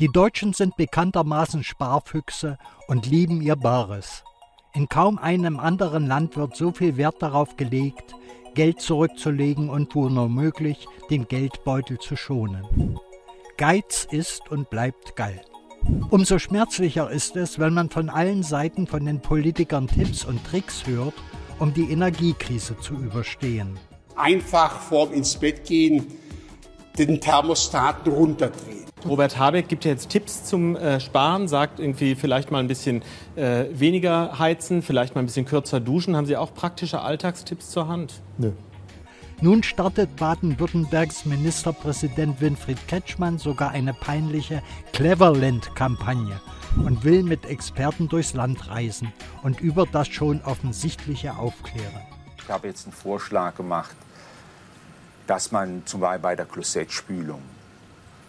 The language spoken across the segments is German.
Die Deutschen sind bekanntermaßen Sparfüchse und lieben ihr Bares. In kaum einem anderen Land wird so viel Wert darauf gelegt, Geld zurückzulegen und wo nur möglich den Geldbeutel zu schonen. Geiz ist und bleibt geil. Umso schmerzlicher ist es, wenn man von allen Seiten von den Politikern Tipps und Tricks hört, um die Energiekrise zu überstehen. Einfach vorm ins Bett gehen, den Thermostaten runterdrehen. Robert Habeck gibt ja jetzt Tipps zum äh, Sparen, sagt irgendwie vielleicht mal ein bisschen äh, weniger heizen, vielleicht mal ein bisschen kürzer duschen. Haben Sie auch praktische Alltagstipps zur Hand? Nö. Nun startet Baden-Württembergs Ministerpräsident Winfried Kretschmann sogar eine peinliche Cleverland-Kampagne und will mit Experten durchs Land reisen und über das schon Offensichtliche aufklären. Ich habe jetzt einen Vorschlag gemacht, dass man zum Beispiel bei der Klosettspülung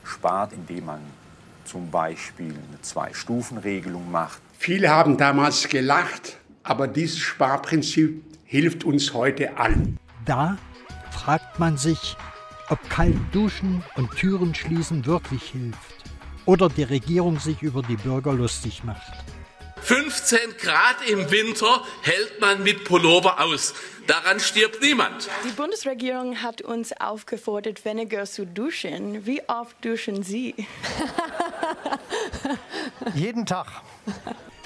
spart, indem man zum Beispiel eine Zwei-Stufen-Regelung macht. Viele haben damals gelacht, aber dieses Sparprinzip hilft uns heute allen. Da fragt man sich, ob kalt duschen und Türen schließen wirklich hilft oder die Regierung sich über die Bürger lustig macht. 15 Grad im Winter hält man mit Pullover aus. Daran stirbt niemand. Die Bundesregierung hat uns aufgefordert, weniger zu duschen. Wie oft duschen Sie? Jeden Tag.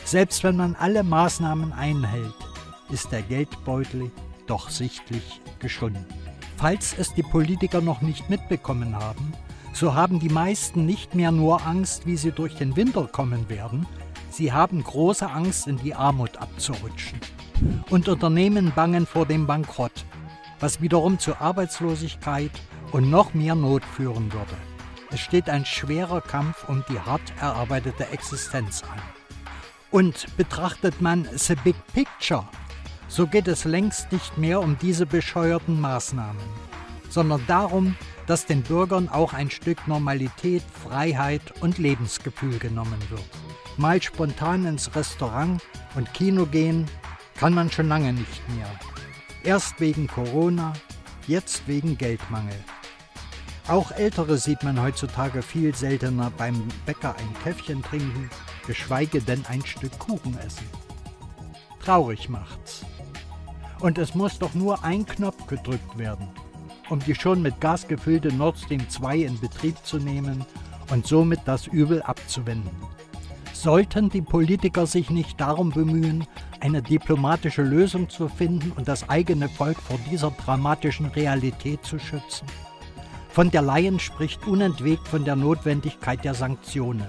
Selbst wenn man alle Maßnahmen einhält, ist der Geldbeutel doch sichtlich geschunden. Falls es die Politiker noch nicht mitbekommen haben, so haben die meisten nicht mehr nur Angst, wie sie durch den Winter kommen werden, sie haben große Angst, in die Armut abzurutschen. Und Unternehmen bangen vor dem Bankrott, was wiederum zu Arbeitslosigkeit und noch mehr Not führen würde. Es steht ein schwerer Kampf um die hart erarbeitete Existenz an. Und betrachtet man the big picture, so geht es längst nicht mehr um diese bescheuerten Maßnahmen, sondern darum, dass den Bürgern auch ein Stück Normalität, Freiheit und Lebensgefühl genommen wird. Mal spontan ins Restaurant und Kino gehen kann man schon lange nicht mehr. Erst wegen Corona, jetzt wegen Geldmangel. Auch Ältere sieht man heutzutage viel seltener beim Bäcker ein Käffchen trinken, geschweige denn ein Stück Kuchen essen. Traurig macht's. Und es muss doch nur ein Knopf gedrückt werden, um die schon mit Gas gefüllte Nord Stream 2 in Betrieb zu nehmen und somit das Übel abzuwenden. Sollten die Politiker sich nicht darum bemühen, eine diplomatische Lösung zu finden und das eigene Volk vor dieser dramatischen Realität zu schützen? Von der Leyen spricht unentwegt von der Notwendigkeit der Sanktionen,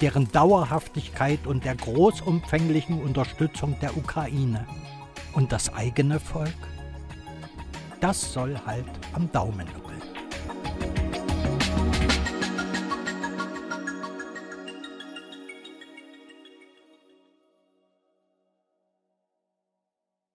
deren Dauerhaftigkeit und der großumfänglichen Unterstützung der Ukraine. Und das eigene Volk? Das soll halt am Daumen liegen.